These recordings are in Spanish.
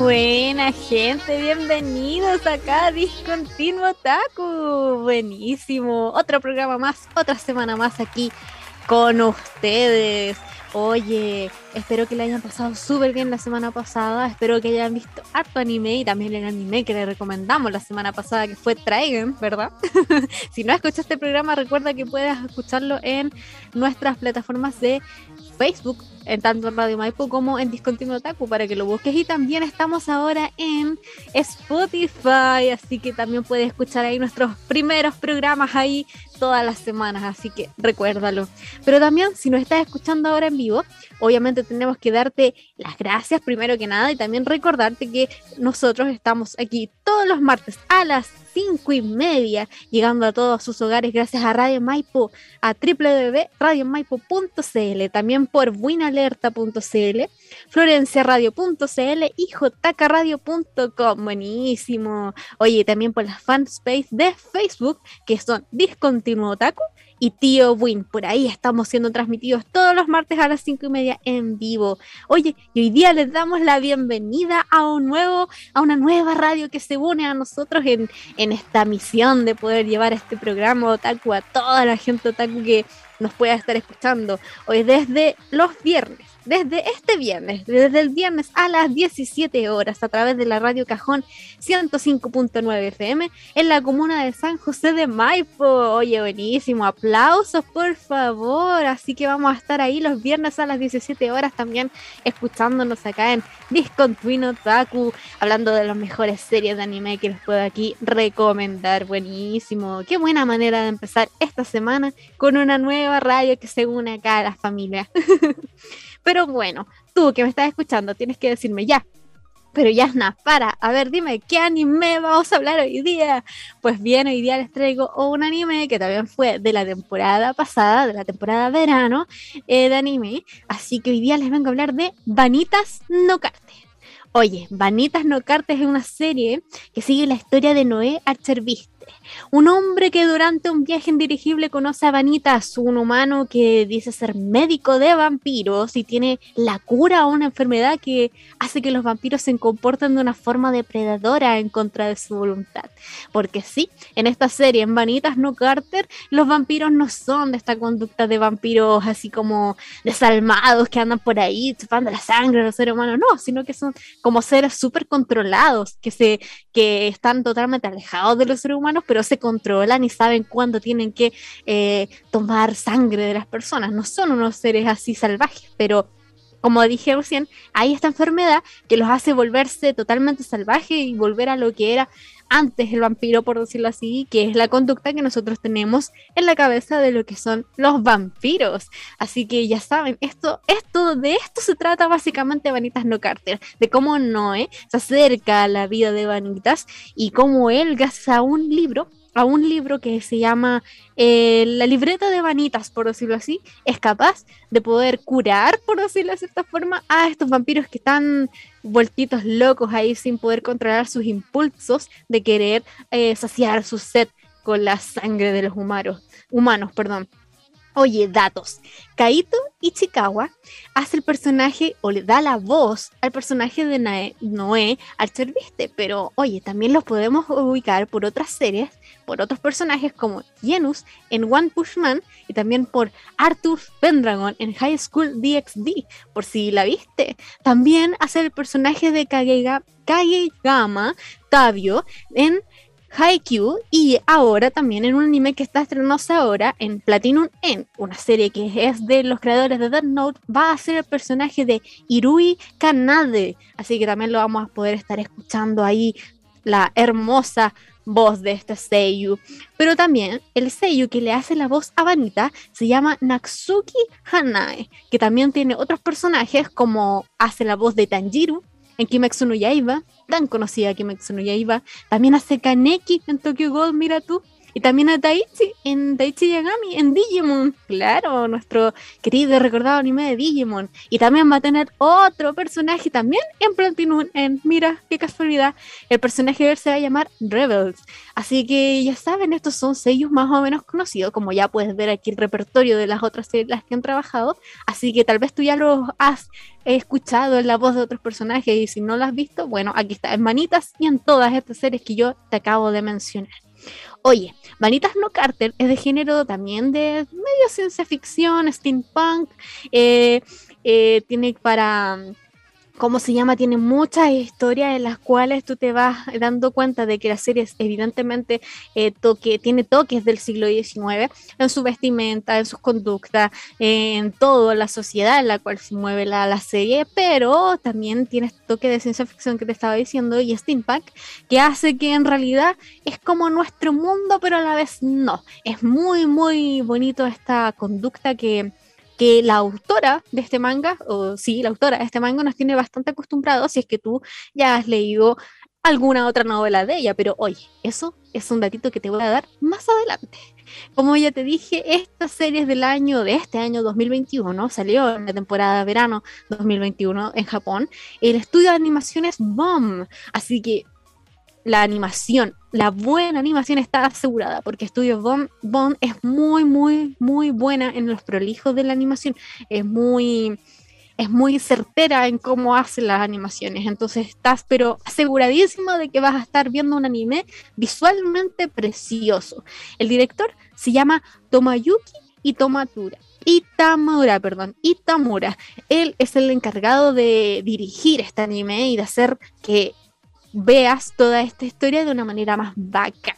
Buena gente, bienvenidos acá a Discontinuo Taku. Buenísimo. Otro programa más, otra semana más aquí con ustedes. Oye, espero que le hayan pasado súper bien la semana pasada. Espero que hayan visto harto anime y también el anime que le recomendamos la semana pasada, que fue Traigan, ¿verdad? si no escuchaste este programa, recuerda que puedes escucharlo en nuestras plataformas de Facebook, en tanto en Radio Maipo como en Discontinuo Taku, para que lo busques. Y también estamos ahora en Spotify, así que también puedes escuchar ahí nuestros primeros programas ahí todas las semanas, así que recuérdalo. Pero también, si nos estás escuchando ahora en vivo, obviamente tenemos que darte las gracias primero que nada y también recordarte que nosotros estamos aquí todos los martes a las cinco y media, llegando a todos sus hogares gracias a Radio Maipo, a www.radiomaipo.cl, también por buinalerta.cl, florenciaradio.cl y jkradio.com. Buenísimo. Oye, también por las fanspace de Facebook, que son Discontinuo Otaku y Tío Win. Por ahí estamos siendo transmitidos todos los martes a las cinco y media en vivo. Oye, y hoy día les damos la bienvenida a un nuevo, a una nueva radio que se une a nosotros en, en esta misión de poder llevar este programa Otaku a toda la gente Otaku que nos pueda estar escuchando. Hoy desde los viernes desde este viernes, desde el viernes a las 17 horas a través de la radio Cajón 105.9 FM en la comuna de San José de Maipo. Oye, buenísimo, aplausos por favor. Así que vamos a estar ahí los viernes a las 17 horas también escuchándonos acá en Discontinuo Taku, hablando de las mejores series de anime que les puedo aquí recomendar. Buenísimo, qué buena manera de empezar esta semana con una nueva radio que se une acá a la familia. Pero bueno, tú que me estás escuchando, tienes que decirme ya. Pero ya nada, para, a ver, dime, ¿qué anime vamos a hablar hoy día? Pues bien, hoy día les traigo un anime que también fue de la temporada pasada, de la temporada verano eh, de anime. Así que hoy día les vengo a hablar de Vanitas no Carte. Oye, Vanitas no Carte es una serie que sigue la historia de Noé Archerviste un hombre que durante un viaje indirigible conoce a Vanitas, un humano que dice ser médico de vampiros y tiene la cura a una enfermedad que hace que los vampiros se comporten de una forma depredadora en contra de su voluntad. Porque sí, en esta serie, en Vanitas No Carter, los vampiros no son de esta conducta de vampiros así como desalmados que andan por ahí chupando la sangre de los seres humanos, no, sino que son como seres súper controlados, que, se, que están totalmente alejados de los seres humanos, pero se controlan y saben cuándo tienen que eh, tomar sangre de las personas. No son unos seres así salvajes, pero como dije recién, hay esta enfermedad que los hace volverse totalmente salvajes y volver a lo que era antes el vampiro, por decirlo así, que es la conducta que nosotros tenemos en la cabeza de lo que son los vampiros. Así que ya saben, esto, esto, de esto se trata básicamente Vanitas No Carter, de cómo Noé se acerca a la vida de Vanitas y cómo él, gracias un libro, a un libro que se llama eh, La libreta de vanitas, por decirlo así, es capaz de poder curar, por decirlo de cierta forma, a estos vampiros que están vueltitos locos ahí sin poder controlar sus impulsos de querer eh, saciar su sed con la sangre de los humanos, humanos. Perdón. Oye, datos. Kaito Ichikawa hace el personaje o le da la voz al personaje de Noé Archerviste, pero oye, también los podemos ubicar por otras series, por otros personajes como Genus en One Push Man y también por Arthur Pendragon en High School DxD, por si la viste. También hace el personaje de Kageyama Tabio en Haikyuu y ahora también en un anime que está estrenándose ahora en Platinum En, una serie que es de los creadores de Death Note, va a ser el personaje de Irui Kanade, así que también lo vamos a poder estar escuchando ahí la hermosa voz de este Seiyu. Pero también el Seiyu que le hace la voz a Vanita se llama Natsuki Hanae, que también tiene otros personajes como hace la voz de Tanjiro en Kimetsu no Yaiba, tan conocida Kimetsu no Yaiba, también hace Kaneki en Tokyo Gold, mira tú, y también a Taichi en Taichi Yagami, en Digimon. Claro, nuestro querido y recordado anime de Digimon. Y también va a tener otro personaje también en Platinum. En, mira, qué casualidad. El personaje de él se va a llamar Rebels. Así que ya saben, estos son sellos más o menos conocidos. Como ya puedes ver aquí el repertorio de las otras series que han trabajado. Así que tal vez tú ya los has escuchado en la voz de otros personajes. Y si no lo has visto, bueno, aquí está en Manitas y en todas estas series que yo te acabo de mencionar. Oye, Vanitas No Carter es de género también de medio ciencia ficción, steampunk, eh, eh, tiene para ¿cómo se llama? Tiene muchas historias en las cuales tú te vas dando cuenta de que la serie evidentemente eh, toque, tiene toques del siglo XIX en su vestimenta, en sus conductas, en toda la sociedad en la cual se mueve la, la serie, pero también tiene este toque de ciencia ficción que te estaba diciendo y steampunk, que hace que en realidad es como nuestro mundo, pero a la vez no. Es muy, muy bonito esta conducta que que la autora de este manga, o sí, la autora de este manga nos tiene bastante acostumbrados si es que tú ya has leído alguna otra novela de ella, pero oye, eso es un datito que te voy a dar más adelante. Como ya te dije, esta serie es del año, de este año 2021, salió en la temporada de verano 2021 en Japón. El estudio de animación es BOM, así que la animación, la buena animación está asegurada, porque Studio Bond, es muy, muy, muy buena en los prolijos de la animación. Es muy, es muy certera en cómo hace las animaciones. Entonces estás, pero aseguradísimo de que vas a estar viendo un anime visualmente precioso. El director se llama Tomayuki Itomatura. Itamura, perdón, Itamura. Él es el encargado de dirigir este anime y de hacer que veas toda esta historia de una manera más bacán.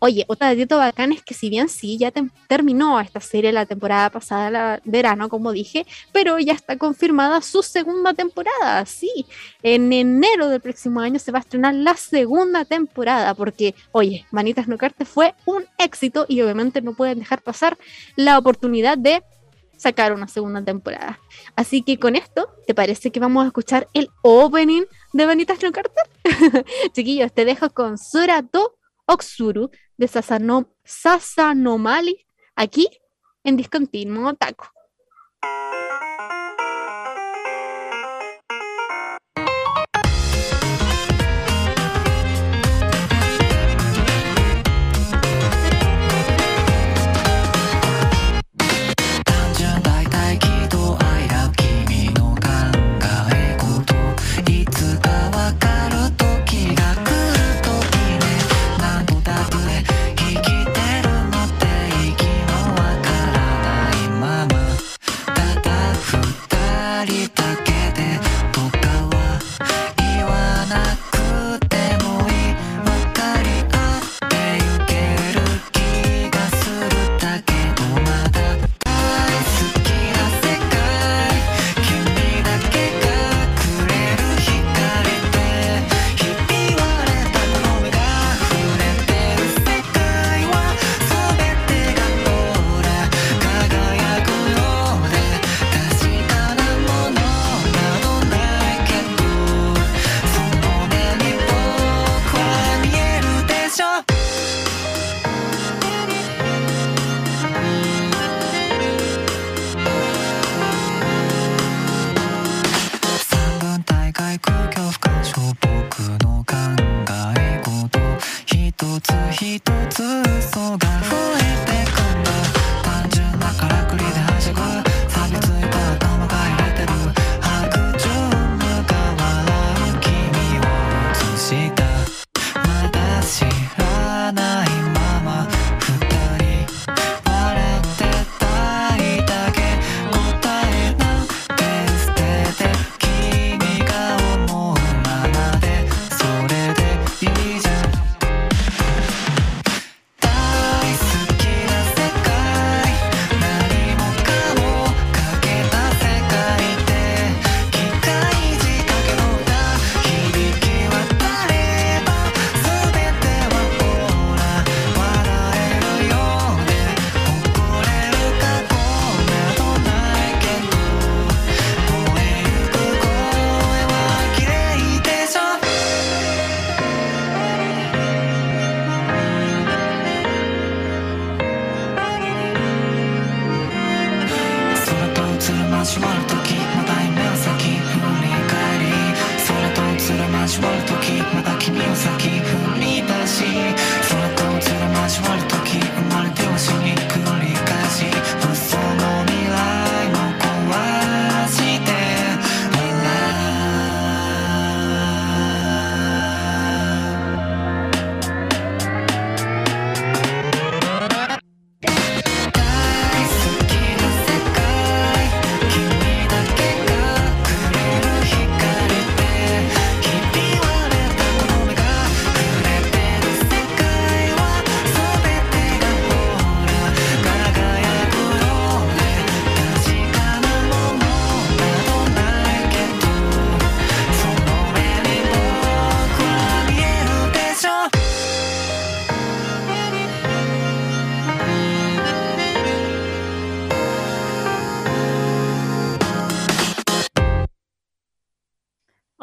Oye, otra detallito bacán es que si bien sí, ya terminó esta serie la temporada pasada, la verano, como dije, pero ya está confirmada su segunda temporada, sí. En enero del próximo año se va a estrenar la segunda temporada, porque, oye, Manitas No Carte fue un éxito y obviamente no pueden dejar pasar la oportunidad de sacar una segunda temporada. Así que con esto, ¿te parece que vamos a escuchar el opening de Vanitas No? Chiquillos, te dejo con Sorato Oksuru de Sasano, Sasanomali aquí en Discontinuo Taco.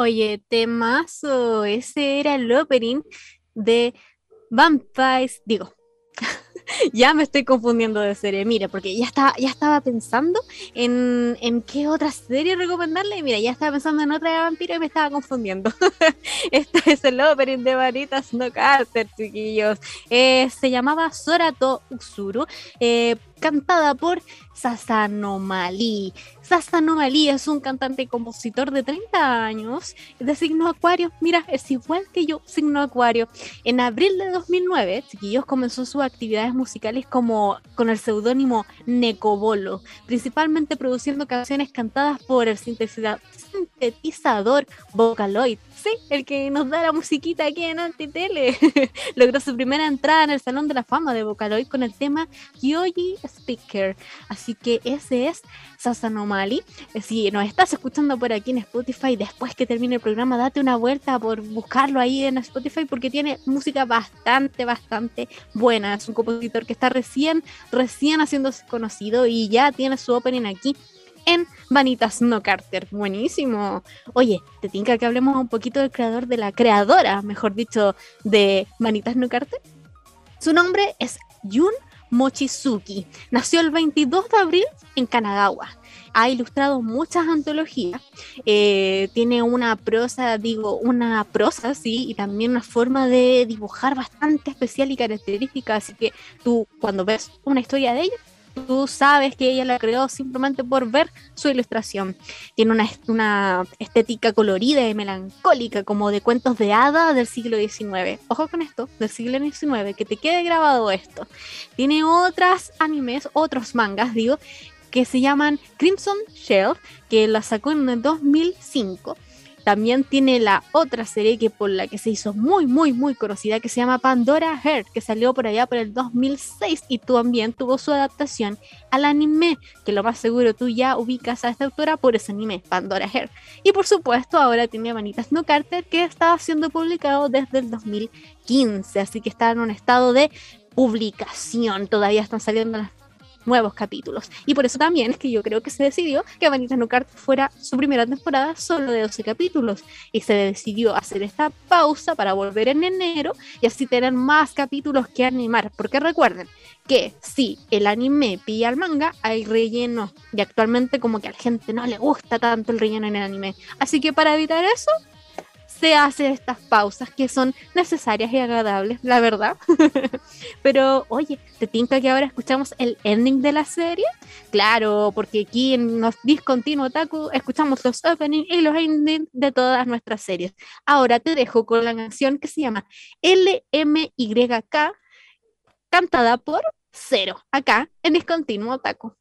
Oye, temazo, ese era el opening de Vampires, digo, ya me estoy confundiendo de serie. Mira, porque ya estaba, ya estaba pensando en, en qué otra serie recomendarle. Mira, ya estaba pensando en otra de vampiro y me estaba confundiendo. este es el opening de Varitas No Carter, chiquillos. Eh, se llamaba Sorato Usuru. Eh, cantada por Sasanomali. Sasanomali es un cantante y compositor de 30 años de signo acuario. Mira, es igual que yo, signo acuario. En abril de 2009, Chiquillos comenzó sus actividades musicales como con el seudónimo Necobolo, principalmente produciendo canciones cantadas por el sintetizador Vocaloid Sí, el que nos da la musiquita aquí en Antitele. Logró su primera entrada en el Salón de la Fama de Vocaloid con el tema Kyoji Speaker. Así que ese es Sasanomali. Eh, si nos estás escuchando por aquí en Spotify, después que termine el programa, date una vuelta por buscarlo ahí en Spotify porque tiene música bastante, bastante buena. Es un compositor que está recién, recién haciéndose conocido y ya tiene su opening aquí en Vanitas No Carter. Buenísimo. Oye, te tinca que hablemos un poquito del creador de la creadora, mejor dicho, de Vanitas No Carter. Su nombre es Jun Mochizuki. Nació el 22 de abril en Kanagawa. Ha ilustrado muchas antologías. Eh, tiene una prosa, digo, una prosa, sí, y también una forma de dibujar bastante especial y característica. Así que tú, cuando ves una historia de ella, tú sabes que ella la creó simplemente por ver su ilustración. Tiene una, una estética colorida y melancólica, como de cuentos de hada del siglo XIX. Ojo con esto, del siglo XIX, que te quede grabado esto. Tiene otras animes, otros mangas, digo, que se llaman Crimson Shell, que la sacó en el 2005 también tiene la otra serie que por la que se hizo muy, muy, muy conocida, que se llama Pandora Heart, que salió por allá por el 2006 y también tuvo su adaptación al anime, que lo más seguro tú ya ubicas a esta autora por ese anime, Pandora Heart. Y por supuesto ahora tiene Manitas No Carter, que estaba siendo publicado desde el 2015, así que está en un estado de publicación. Todavía están saliendo las nuevos capítulos. Y por eso también es que yo creo que se decidió que Vanita No fuera su primera temporada solo de 12 capítulos. Y se decidió hacer esta pausa para volver en enero y así tener más capítulos que animar. Porque recuerden que si el anime pilla al manga, hay relleno. Y actualmente como que a la gente no le gusta tanto el relleno en el anime. Así que para evitar eso, se hace estas pausas que son necesarias y agradables, la verdad. Pero oye, ¿te tinca que ahora escuchamos el ending de la serie? Claro, porque aquí en los Discontinuo Taku escuchamos los openings y los endings de todas nuestras series. Ahora te dejo con la canción que se llama LMYK, cantada por Cero, acá en Discontinuo Taku.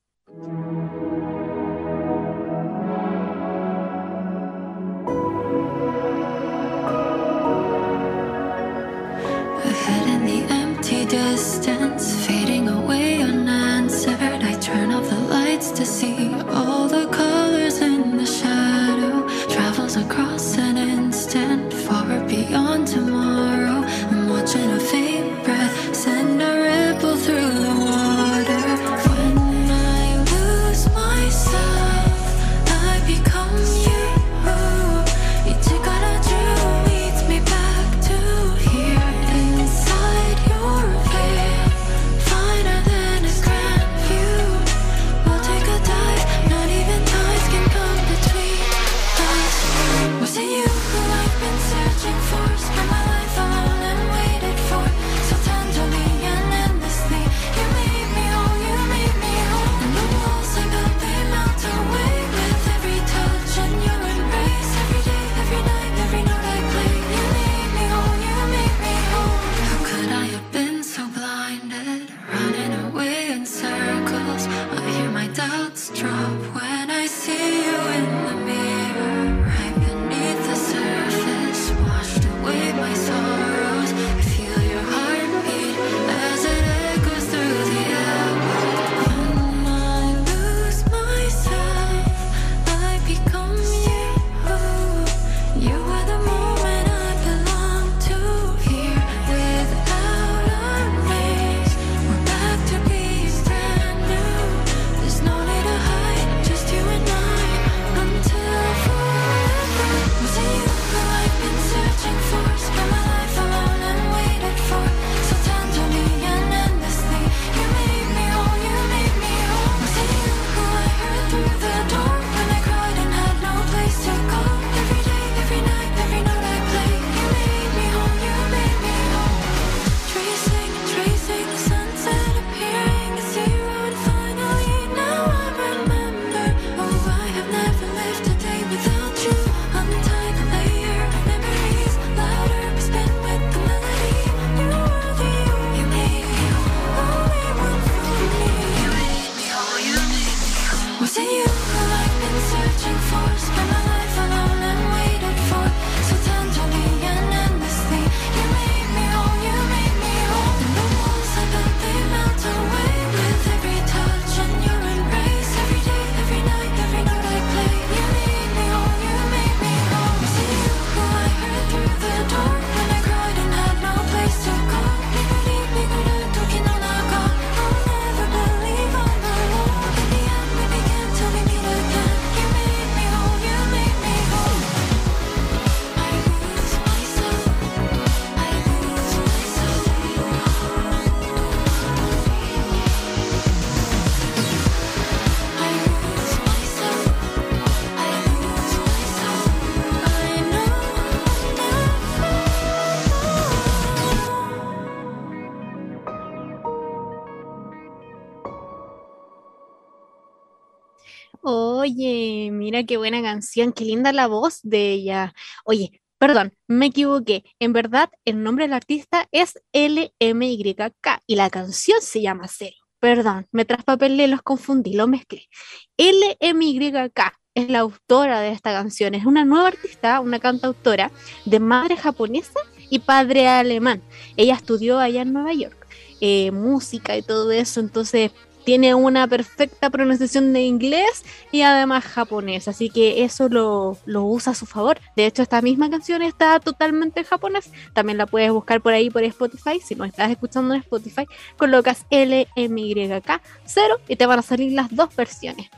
Oye, mira qué buena canción, qué linda la voz de ella. Oye, perdón, me equivoqué. En verdad, el nombre del artista es LMYK y la canción se llama Cero. Perdón, me traspapelé, los confundí, lo mezclé. LMYK es la autora de esta canción. Es una nueva artista, una cantautora de madre japonesa y padre alemán. Ella estudió allá en Nueva York, eh, música y todo eso, entonces tiene una perfecta pronunciación de inglés y además japonés, así que eso lo, lo, usa a su favor. De hecho, esta misma canción está totalmente en japonés, también la puedes buscar por ahí por Spotify, si no estás escuchando en Spotify, colocas LMYK 0 y te van a salir las dos versiones.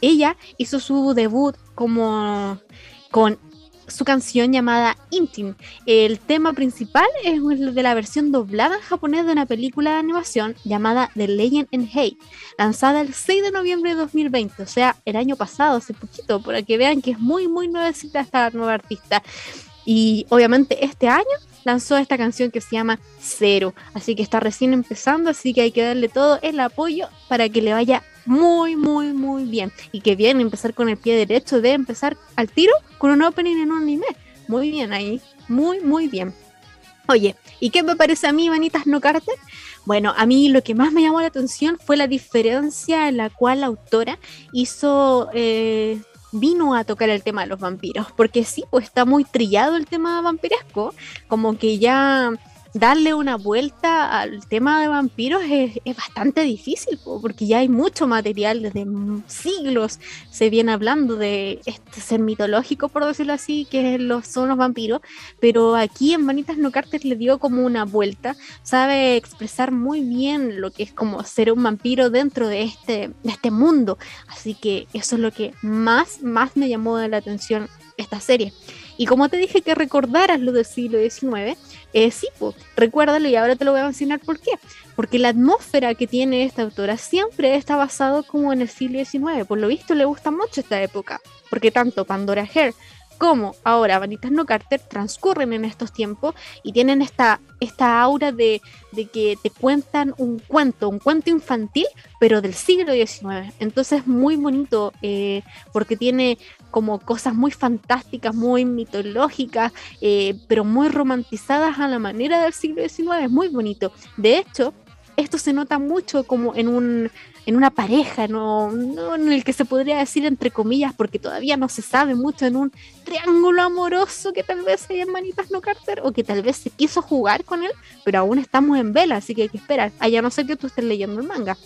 Ella hizo su debut como con su canción llamada Intim. El tema principal es el de la versión doblada en japonés de una película de animación llamada The Legend in Hate, lanzada el 6 de noviembre de 2020, o sea, el año pasado, hace poquito, para que vean que es muy, muy nuevecita esta nueva artista. Y obviamente este año lanzó esta canción que se llama Cero, así que está recién empezando, así que hay que darle todo el apoyo para que le vaya muy, muy, muy bien. Y que bien empezar con el pie derecho de empezar al tiro con un opening en un anime. Muy bien ahí, muy, muy bien. Oye, ¿y qué me parece a mí, Vanitas No Carter? Bueno, a mí lo que más me llamó la atención fue la diferencia en la cual la autora hizo, eh, vino a tocar el tema de los vampiros, porque sí, pues está muy trillado el tema vampiresco, como que ya darle una vuelta al tema de vampiros es, bastante difícil, porque ya hay mucho material desde siglos se viene hablando de este ser mitológico, por decirlo así, que son los vampiros, pero aquí en Vanitas No Carter le dio como una vuelta, sabe expresar muy bien lo que es como ser un vampiro dentro de este, de este mundo, así que eso es lo que más, más me llamó la atención esta serie. Y como te dije que recordaras lo del siglo XIX, eh, sí, pues, recuérdalo y ahora te lo voy a enseñar por qué. Porque la atmósfera que tiene esta autora siempre está basado como en el siglo XIX. Por lo visto le gusta mucho esta época. Porque tanto Pandora Hare como ahora Vanitas No Carter transcurren en estos tiempos y tienen esta, esta aura de, que te cuentan un cuento, un cuento infantil, pero del siglo XIX. Entonces es muy bonito eh, porque tiene como cosas muy fantásticas, muy mitológicas, eh, pero muy romantizadas a la manera del siglo XIX. Es muy bonito. De hecho, esto se nota mucho como en un en una pareja, no, no en el que se podría decir entre comillas, porque todavía no se sabe mucho, en un triángulo amoroso que tal vez hay en Manitas No Carter, o que tal vez se quiso jugar con él, pero aún estamos en vela, así que hay que esperar. Allá no sé que tú estés leyendo el manga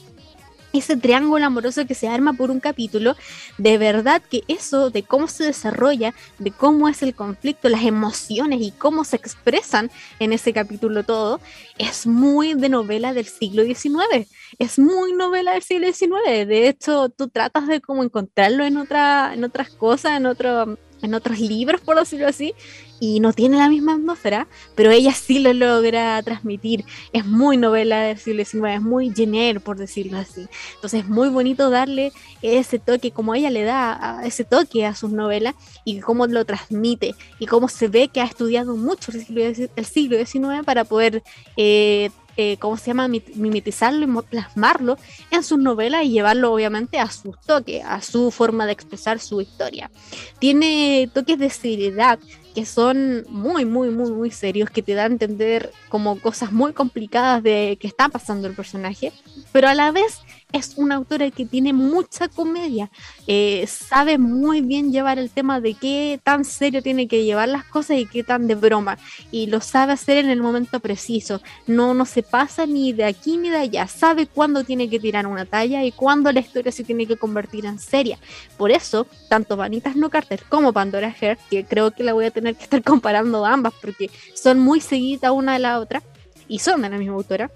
ese triángulo amoroso que se arma por un capítulo, de verdad que eso de cómo se desarrolla, de cómo es el conflicto, las emociones y cómo se expresan en ese capítulo todo, es muy de novela del siglo XIX, es muy novela del siglo XIX, de hecho tú tratas de como encontrarlo en, otra, en otras cosas, en otro en otros libros, por decirlo así, y no tiene la misma atmósfera, pero ella sí lo logra transmitir. Es muy novela del siglo XIX, es muy Jenner, por decirlo así. Entonces es muy bonito darle ese toque, como ella le da ese toque a sus novelas y cómo lo transmite y cómo se ve que ha estudiado mucho el siglo, XIX para poder eh, eh, ¿cómo se llama?, mimetizarlo y plasmarlo en sus novelas y llevarlo obviamente a su toque, a su forma de expresar su historia. Tiene toques de seriedad que son muy, muy, muy, muy serios, que te dan a entender como cosas muy complicadas de que está pasando el personaje, pero a la vez es una autora que tiene mucha comedia, eh, sabe muy bien llevar el tema de qué tan serio tiene que llevar las cosas y qué tan de broma, y lo sabe hacer en el momento preciso, no, no se pasa ni de aquí ni de allá, sabe cuándo tiene que tirar una talla y cuándo la historia se tiene que convertir en seria. Por eso, tanto Vanitas No Carter como Pandora Heart, que creo que la voy a tener que estar comparando ambas porque son muy seguidas una de la otra y son de la misma autora,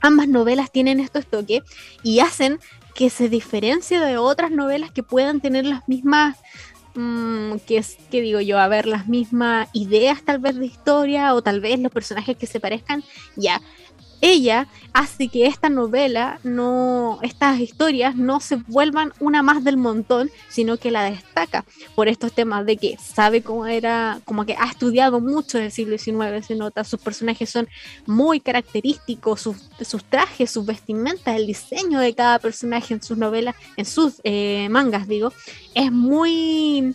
ambas novelas tienen estos toques y hacen que se diferencie de otras novelas que puedan tener las mismas, mm, que es, que digo yo, a ver, las mismas ideas tal vez de historia o tal vez los personajes que se parezcan, ya. Ella hace que esta novela, no, estas historias no se vuelvan una más del montón, sino que la destaca por estos temas de que sabe cómo era, como que ha estudiado mucho del siglo XIX, se nota, sus personajes son muy característicos, sus, trajes, sus vestimentas, el diseño de cada personaje en sus novelas, en sus eh, mangas, digo, es muy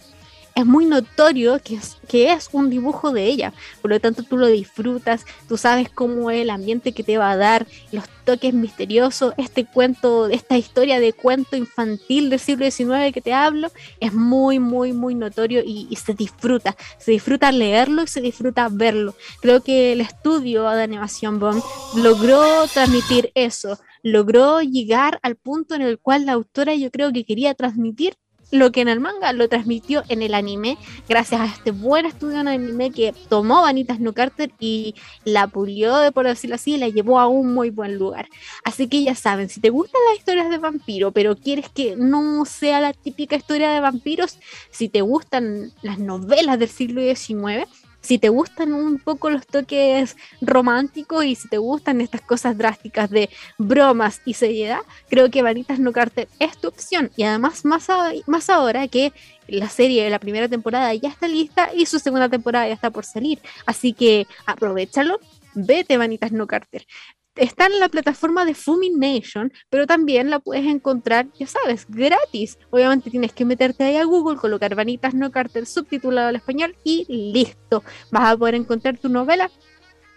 es muy notorio que es, un dibujo de ella. Por lo tanto, tú lo disfrutas, tú sabes cómo es el ambiente que te va a dar, los toques misteriosos, este cuento, esta historia de cuento infantil del siglo XIX que te hablo, es muy, muy, muy notorio y, y se disfruta. Se disfruta leerlo y se disfruta verlo. Creo que el estudio de animación Bond logró transmitir eso logró llegar al punto en el cual la autora yo creo que quería transmitir lo que en el manga lo transmitió en el anime, gracias a este buen estudio en anime que tomó Vanitas No y la pulió, por decirlo así, y la llevó a un muy buen lugar. Así que ya saben, si te gustan las historias de vampiro, pero quieres que no sea la típica historia de vampiros, si te gustan las novelas del siglo XIX, si te gustan un poco los toques románticos y si te gustan estas cosas drásticas de bromas y seriedad, creo que Vanitas No Carter es tu opción. Y además, más, más ahora que la serie la primera temporada ya está lista y su segunda temporada ya está por salir. Así que aprovechalo. Vete, Vanitas No Carter está en la plataforma de Fumination, pero también la puedes encontrar, ya sabes, gratis. Obviamente tienes que meterte ahí a Google, colocar Vanitas No Carter subtitulado al español y listo. Vas a poder encontrar tu novela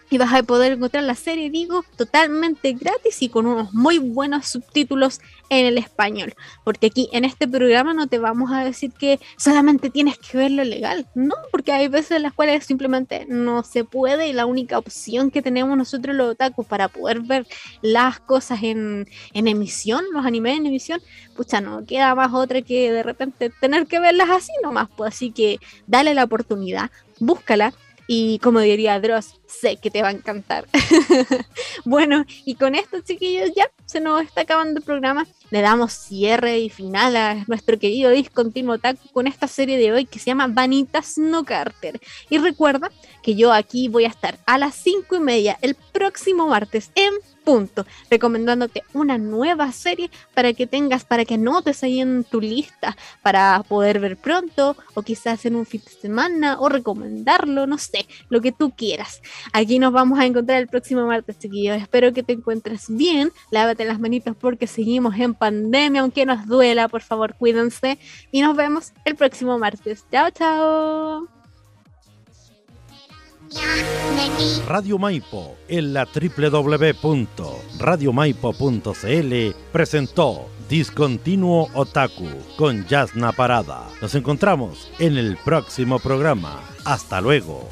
y vas a poder encontrar la serie, digo, totalmente gratis y con unos muy buenos subtítulos en el español. Porque aquí en este programa no te vamos a decir que solamente tienes que ver lo legal, no, porque hay veces en las cuales simplemente no se puede y la única opción que tenemos nosotros los otakus para poder ver las cosas en, en emisión, los animes en emisión, pucha, no queda más otra que de repente tener que verlas así nomás, pues así que dale la oportunidad, búscala y como diría Dross, sé que te va a encantar. bueno, y con esto, chiquillos, ya se nos está acabando el programa. Le damos cierre y final a nuestro querido discontinuo taco con esta serie de hoy que se llama Vanitas No Carter. Y recuerda que yo aquí voy a estar a las 5 y media el próximo martes en punto, recomendándote una nueva serie para que tengas, para que anotes ahí en tu lista, para poder ver pronto, o quizás en un fin de semana, o recomendarlo, no sé, lo que tú quieras. Aquí nos vamos a encontrar el próximo martes, chiquillos. Espero que te encuentres bien, lávate las manitas porque seguimos en pandemia, aunque nos duela, por favor, cuídense, y nos vemos el próximo martes. Chao, chao. Radio Maipo en la www.radiomaipo.cl presentó Discontinuo Otaku con Yasna Parada. Nos encontramos en el próximo programa. Hasta luego.